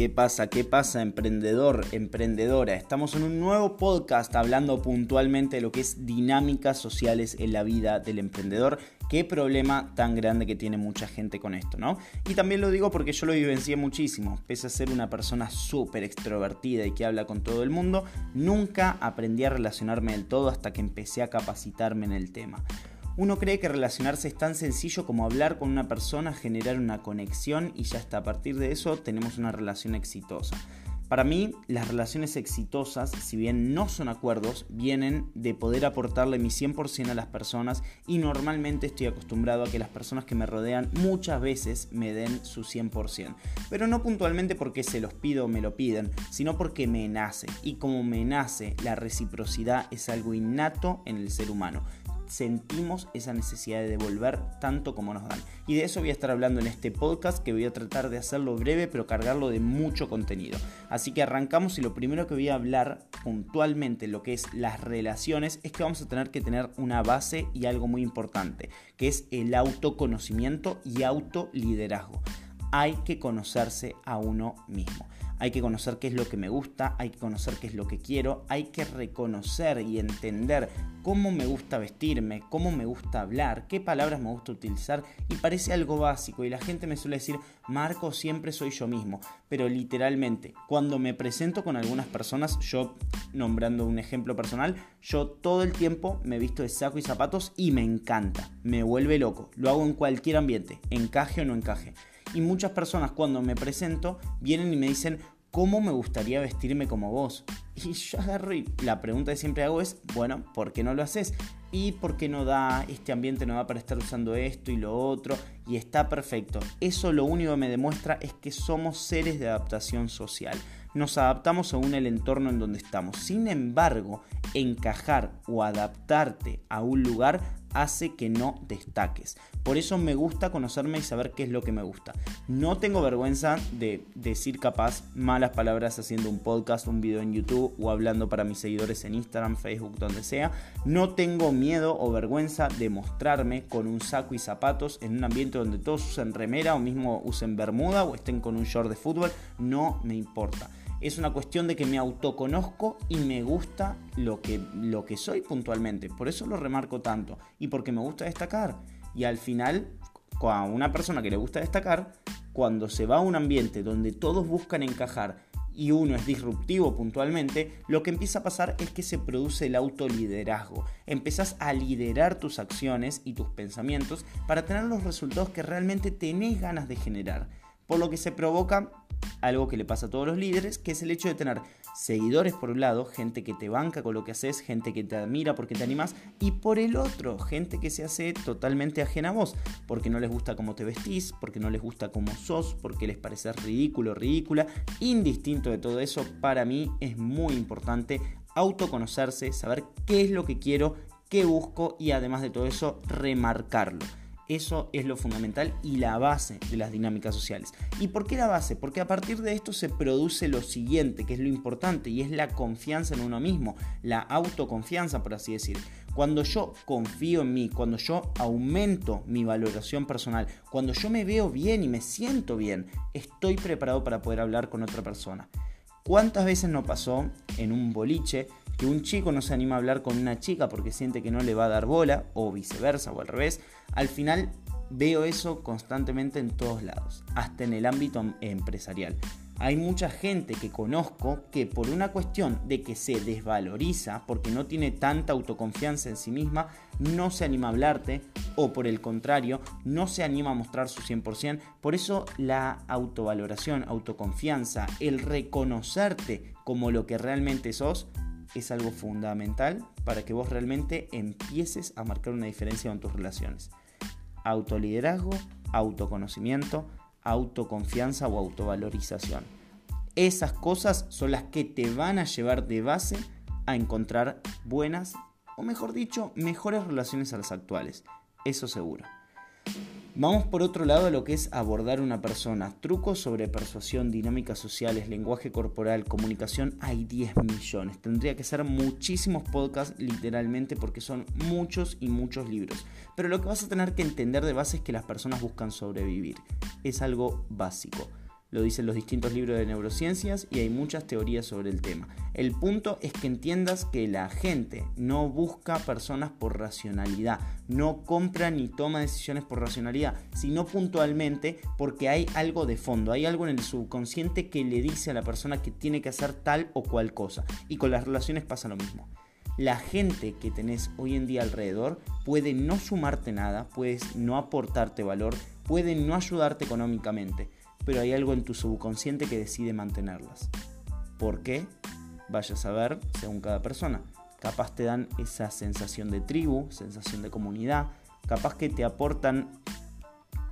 ¿Qué pasa? ¿Qué pasa, emprendedor, emprendedora? Estamos en un nuevo podcast hablando puntualmente de lo que es dinámicas sociales en la vida del emprendedor. Qué problema tan grande que tiene mucha gente con esto, ¿no? Y también lo digo porque yo lo vivencié muchísimo. Pese a ser una persona súper extrovertida y que habla con todo el mundo, nunca aprendí a relacionarme del todo hasta que empecé a capacitarme en el tema. Uno cree que relacionarse es tan sencillo como hablar con una persona, generar una conexión y ya está. A partir de eso tenemos una relación exitosa. Para mí, las relaciones exitosas, si bien no son acuerdos, vienen de poder aportarle mi 100% a las personas y normalmente estoy acostumbrado a que las personas que me rodean muchas veces me den su 100%. Pero no puntualmente porque se los pido o me lo piden, sino porque me nace. Y como me nace, la reciprocidad es algo innato en el ser humano sentimos esa necesidad de devolver tanto como nos dan. Y de eso voy a estar hablando en este podcast que voy a tratar de hacerlo breve pero cargarlo de mucho contenido. Así que arrancamos y lo primero que voy a hablar puntualmente lo que es las relaciones es que vamos a tener que tener una base y algo muy importante, que es el autoconocimiento y autoliderazgo. Hay que conocerse a uno mismo. Hay que conocer qué es lo que me gusta, hay que conocer qué es lo que quiero, hay que reconocer y entender cómo me gusta vestirme, cómo me gusta hablar, qué palabras me gusta utilizar y parece algo básico y la gente me suele decir, Marco, siempre soy yo mismo, pero literalmente, cuando me presento con algunas personas, yo nombrando un ejemplo personal, yo todo el tiempo me visto de saco y zapatos y me encanta, me vuelve loco, lo hago en cualquier ambiente, encaje o no encaje. Y muchas personas cuando me presento vienen y me dicen, ¿cómo me gustaría vestirme como vos? Y yo agarro y la pregunta que siempre hago es, bueno, ¿por qué no lo haces? ¿Y por qué no da, este ambiente no da para estar usando esto y lo otro? Y está perfecto. Eso lo único que me demuestra es que somos seres de adaptación social. Nos adaptamos según el entorno en donde estamos. Sin embargo, encajar o adaptarte a un lugar hace que no destaques. Por eso me gusta conocerme y saber qué es lo que me gusta. No tengo vergüenza de decir capaz malas palabras haciendo un podcast, un video en YouTube o hablando para mis seguidores en Instagram, Facebook, donde sea. No tengo miedo o vergüenza de mostrarme con un saco y zapatos en un ambiente donde todos usen remera o mismo usen bermuda o estén con un short de fútbol. No me importa es una cuestión de que me autoconozco y me gusta lo que, lo que soy puntualmente. Por eso lo remarco tanto y porque me gusta destacar. Y al final, a una persona que le gusta destacar, cuando se va a un ambiente donde todos buscan encajar y uno es disruptivo puntualmente, lo que empieza a pasar es que se produce el autoliderazgo. Empezás a liderar tus acciones y tus pensamientos para tener los resultados que realmente tenés ganas de generar. Por lo que se provoca algo que le pasa a todos los líderes, que es el hecho de tener seguidores por un lado, gente que te banca con lo que haces, gente que te admira porque te animas, y por el otro, gente que se hace totalmente ajena a vos, porque no les gusta cómo te vestís, porque no les gusta cómo sos, porque les parece ridículo, ridícula. Indistinto de todo eso, para mí es muy importante autoconocerse, saber qué es lo que quiero, qué busco y además de todo eso, remarcarlo. Eso es lo fundamental y la base de las dinámicas sociales. ¿Y por qué la base? Porque a partir de esto se produce lo siguiente, que es lo importante, y es la confianza en uno mismo, la autoconfianza, por así decir. Cuando yo confío en mí, cuando yo aumento mi valoración personal, cuando yo me veo bien y me siento bien, estoy preparado para poder hablar con otra persona. ¿Cuántas veces no pasó en un boliche que un chico no se anima a hablar con una chica porque siente que no le va a dar bola, o viceversa, o al revés? Al final veo eso constantemente en todos lados, hasta en el ámbito empresarial. Hay mucha gente que conozco que por una cuestión de que se desvaloriza, porque no tiene tanta autoconfianza en sí misma, no se anima a hablarte o por el contrario, no se anima a mostrar su 100%. Por eso la autovaloración, autoconfianza, el reconocerte como lo que realmente sos, es algo fundamental para que vos realmente empieces a marcar una diferencia en tus relaciones. Autoliderazgo, autoconocimiento, autoconfianza o autovalorización. Esas cosas son las que te van a llevar de base a encontrar buenas, o mejor dicho, mejores relaciones a las actuales. Eso seguro. Vamos por otro lado a lo que es abordar una persona. Trucos sobre persuasión, dinámicas sociales, lenguaje corporal, comunicación, hay 10 millones. Tendría que ser muchísimos podcasts literalmente porque son muchos y muchos libros. Pero lo que vas a tener que entender de base es que las personas buscan sobrevivir. Es algo básico. Lo dicen los distintos libros de neurociencias y hay muchas teorías sobre el tema. El punto es que entiendas que la gente no busca personas por racionalidad, no compra ni toma decisiones por racionalidad, sino puntualmente porque hay algo de fondo, hay algo en el subconsciente que le dice a la persona que tiene que hacer tal o cual cosa. Y con las relaciones pasa lo mismo. La gente que tenés hoy en día alrededor puede no sumarte nada, puede no aportarte valor, puede no ayudarte económicamente pero hay algo en tu subconsciente que decide mantenerlas. ¿Por qué? Vaya a saber según cada persona. Capaz te dan esa sensación de tribu, sensación de comunidad, capaz que te aportan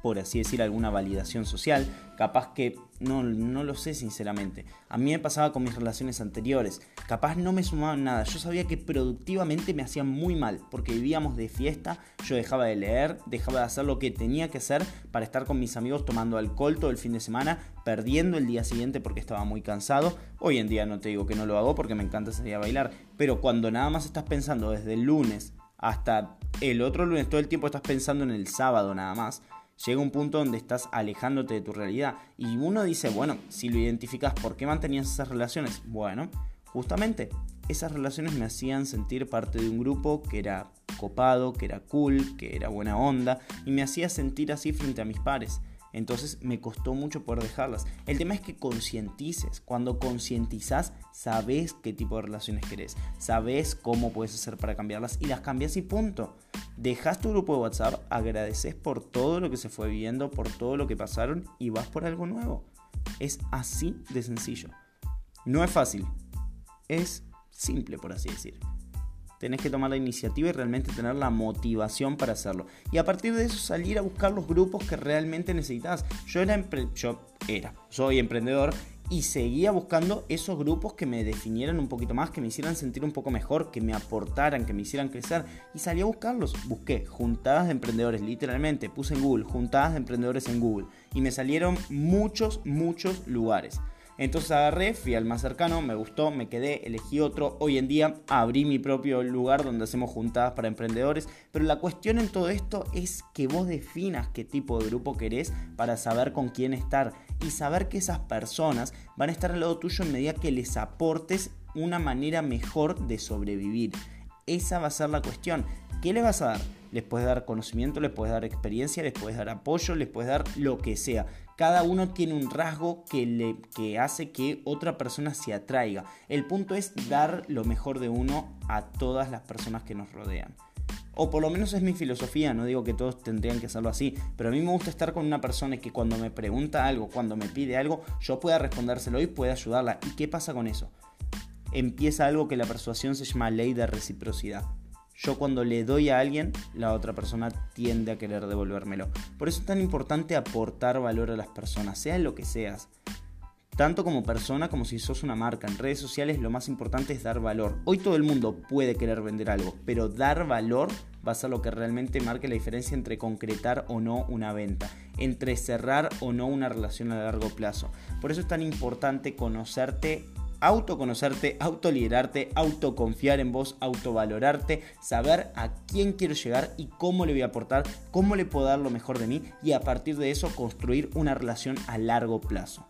por así decir, alguna validación social. Capaz que no, no lo sé sinceramente. A mí me pasaba con mis relaciones anteriores. Capaz no me sumaban nada. Yo sabía que productivamente me hacían muy mal porque vivíamos de fiesta. Yo dejaba de leer, dejaba de hacer lo que tenía que hacer para estar con mis amigos tomando alcohol todo el fin de semana, perdiendo el día siguiente porque estaba muy cansado. Hoy en día no te digo que no lo hago porque me encanta salir a bailar. Pero cuando nada más estás pensando desde el lunes hasta el otro lunes, todo el tiempo estás pensando en el sábado nada más llega un punto donde estás alejándote de tu realidad. Y uno dice, bueno, si lo identificas, ¿por qué mantenías esas relaciones? Bueno, justamente esas relaciones me hacían sentir parte de un grupo que era copado, que era cool, que era buena onda, y me hacía sentir así frente a mis pares. Entonces me costó mucho poder dejarlas. El tema es que concientices. Cuando concientizas, sabes qué tipo de relaciones querés. Sabes cómo puedes hacer para cambiarlas y las cambias y punto. Dejas tu grupo de WhatsApp, agradeces por todo lo que se fue viendo, por todo lo que pasaron y vas por algo nuevo. Es así de sencillo. No es fácil. Es simple, por así decir tenés que tomar la iniciativa y realmente tener la motivación para hacerlo. Y a partir de eso salir a buscar los grupos que realmente necesitas. Yo era, yo era, soy emprendedor y seguía buscando esos grupos que me definieran un poquito más, que me hicieran sentir un poco mejor, que me aportaran, que me hicieran crecer. Y salí a buscarlos. Busqué juntadas de emprendedores, literalmente. Puse en Google, juntadas de emprendedores en Google. Y me salieron muchos, muchos lugares. Entonces agarré, fui al más cercano, me gustó, me quedé, elegí otro. Hoy en día abrí mi propio lugar donde hacemos juntadas para emprendedores. Pero la cuestión en todo esto es que vos definas qué tipo de grupo querés para saber con quién estar y saber que esas personas van a estar al lado tuyo en medida que les aportes una manera mejor de sobrevivir. Esa va a ser la cuestión. ¿Qué le vas a dar? Les puedes dar conocimiento, les puedes dar experiencia, les puedes dar apoyo, les puedes dar lo que sea. Cada uno tiene un rasgo que, le, que hace que otra persona se atraiga. El punto es dar lo mejor de uno a todas las personas que nos rodean. O por lo menos es mi filosofía, no digo que todos tendrían que hacerlo así, pero a mí me gusta estar con una persona que cuando me pregunta algo, cuando me pide algo, yo pueda respondérselo y pueda ayudarla. ¿Y qué pasa con eso? Empieza algo que la persuasión se llama ley de reciprocidad. Yo cuando le doy a alguien, la otra persona tiende a querer devolvérmelo. Por eso es tan importante aportar valor a las personas, sea lo que seas. Tanto como persona como si sos una marca. En redes sociales lo más importante es dar valor. Hoy todo el mundo puede querer vender algo, pero dar valor va a ser lo que realmente marque la diferencia entre concretar o no una venta, entre cerrar o no una relación a largo plazo. Por eso es tan importante conocerte autoconocerte, autoliderarte, autoconfiar en vos, autovalorarte, saber a quién quiero llegar y cómo le voy a aportar, cómo le puedo dar lo mejor de mí y a partir de eso construir una relación a largo plazo.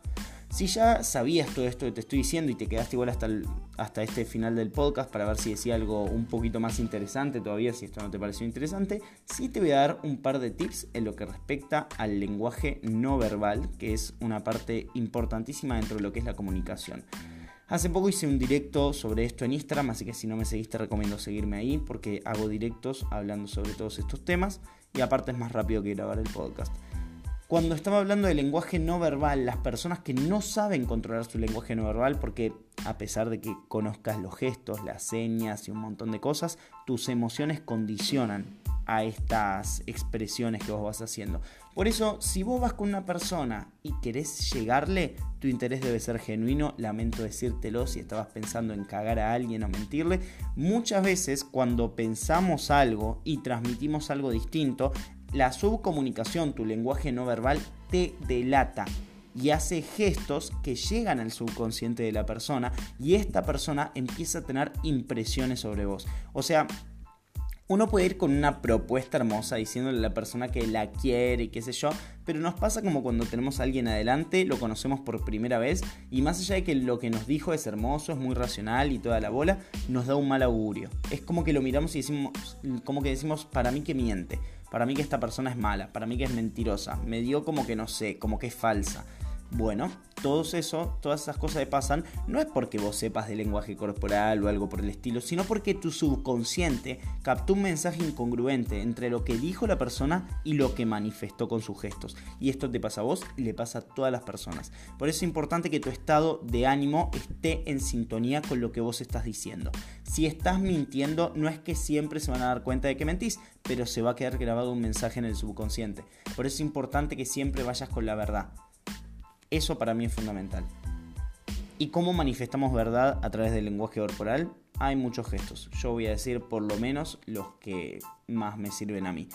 Si ya sabías todo esto que te estoy diciendo y te quedaste igual hasta, hasta este final del podcast para ver si decía algo un poquito más interesante todavía, si esto no te pareció interesante, sí te voy a dar un par de tips en lo que respecta al lenguaje no verbal, que es una parte importantísima dentro de lo que es la comunicación. Hace poco hice un directo sobre esto en Instagram, así que si no me seguiste recomiendo seguirme ahí porque hago directos hablando sobre todos estos temas y aparte es más rápido que grabar el podcast. Cuando estaba hablando de lenguaje no verbal, las personas que no saben controlar su lenguaje no verbal, porque a pesar de que conozcas los gestos, las señas y un montón de cosas, tus emociones condicionan a estas expresiones que vos vas haciendo. Por eso, si vos vas con una persona y querés llegarle, tu interés debe ser genuino. Lamento decírtelo si estabas pensando en cagar a alguien o mentirle. Muchas veces cuando pensamos algo y transmitimos algo distinto, la subcomunicación, tu lenguaje no verbal, te delata y hace gestos que llegan al subconsciente de la persona y esta persona empieza a tener impresiones sobre vos. O sea, uno puede ir con una propuesta hermosa diciéndole a la persona que la quiere y qué sé yo, pero nos pasa como cuando tenemos a alguien adelante, lo conocemos por primera vez y más allá de que lo que nos dijo es hermoso, es muy racional y toda la bola, nos da un mal augurio. Es como que lo miramos y decimos, como que decimos, para mí que miente, para mí que esta persona es mala, para mí que es mentirosa, me dio como que no sé, como que es falsa. Bueno, todo eso, todas esas cosas que pasan, no es porque vos sepas de lenguaje corporal o algo por el estilo, sino porque tu subconsciente captó un mensaje incongruente entre lo que dijo la persona y lo que manifestó con sus gestos. Y esto te pasa a vos y le pasa a todas las personas. Por eso es importante que tu estado de ánimo esté en sintonía con lo que vos estás diciendo. Si estás mintiendo, no es que siempre se van a dar cuenta de que mentís, pero se va a quedar grabado un mensaje en el subconsciente. Por eso es importante que siempre vayas con la verdad. Eso para mí es fundamental. ¿Y cómo manifestamos verdad a través del lenguaje corporal? Hay muchos gestos. Yo voy a decir por lo menos los que más me sirven a mí.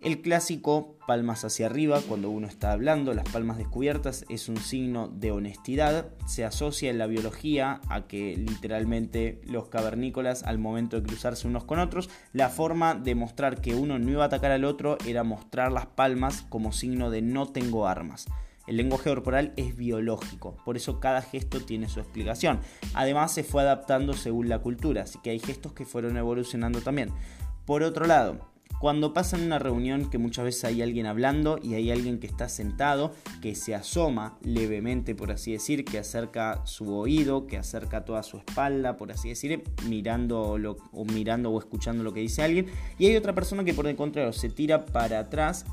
El clásico palmas hacia arriba cuando uno está hablando, las palmas descubiertas es un signo de honestidad, se asocia en la biología a que literalmente los cavernícolas al momento de cruzarse unos con otros, la forma de mostrar que uno no iba a atacar al otro era mostrar las palmas como signo de no tengo armas. El lenguaje corporal es biológico, por eso cada gesto tiene su explicación. Además se fue adaptando según la cultura, así que hay gestos que fueron evolucionando también. Por otro lado, cuando pasa en una reunión que muchas veces hay alguien hablando y hay alguien que está sentado, que se asoma levemente, por así decir, que acerca su oído, que acerca toda su espalda, por así decir, mirando o mirando o escuchando lo que dice alguien, y hay otra persona que por el contrario se tira para atrás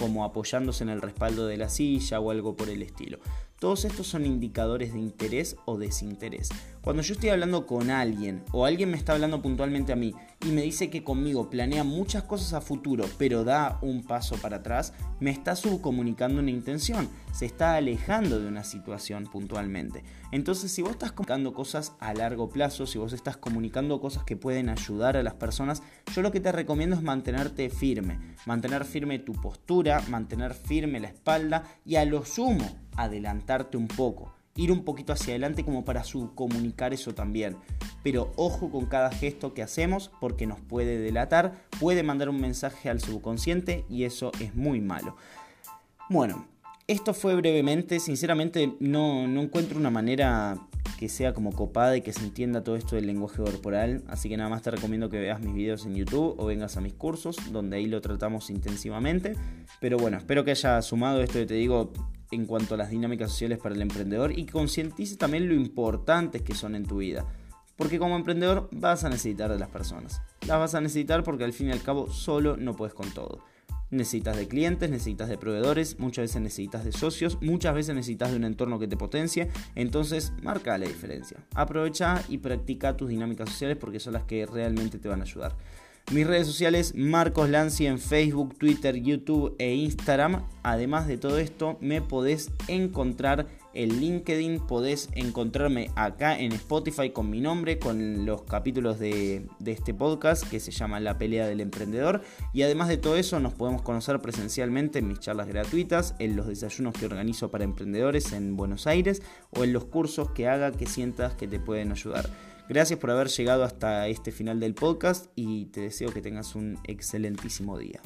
como apoyándose en el respaldo de la silla o algo por el estilo. Todos estos son indicadores de interés o desinterés. Cuando yo estoy hablando con alguien o alguien me está hablando puntualmente a mí y me dice que conmigo planea muchas cosas a futuro pero da un paso para atrás, me está subcomunicando una intención, se está alejando de una situación puntualmente. Entonces si vos estás comunicando cosas a largo plazo, si vos estás comunicando cosas que pueden ayudar a las personas, yo lo que te recomiendo es mantenerte firme, mantener firme tu postura, mantener firme la espalda y a lo sumo adelantarte un poco, ir un poquito hacia adelante como para subcomunicar eso también. Pero ojo con cada gesto que hacemos porque nos puede delatar, puede mandar un mensaje al subconsciente y eso es muy malo. Bueno, esto fue brevemente, sinceramente no, no encuentro una manera que sea como copada y que se entienda todo esto del lenguaje corporal. Así que nada más te recomiendo que veas mis videos en YouTube o vengas a mis cursos, donde ahí lo tratamos intensivamente. Pero bueno, espero que haya sumado esto que te digo en cuanto a las dinámicas sociales para el emprendedor y que concientice también lo importantes que son en tu vida. Porque como emprendedor vas a necesitar de las personas. Las vas a necesitar porque al fin y al cabo solo no puedes con todo. Necesitas de clientes, necesitas de proveedores, muchas veces necesitas de socios, muchas veces necesitas de un entorno que te potencie. Entonces, marca la diferencia. Aprovecha y practica tus dinámicas sociales porque son las que realmente te van a ayudar. Mis redes sociales, Marcos Lancy en Facebook, Twitter, YouTube e Instagram. Además de todo esto, me podés encontrar en LinkedIn, podés encontrarme acá en Spotify con mi nombre, con los capítulos de, este podcast que se llama La pelea del emprendedor. Y además de todo eso, nos podemos conocer presencialmente en mis charlas gratuitas, en los desayunos que organizo para emprendedores en Buenos Aires o en los cursos que haga que sientas que te pueden ayudar. Gracias por haber llegado hasta este final del podcast y te deseo que tengas un excelentísimo día.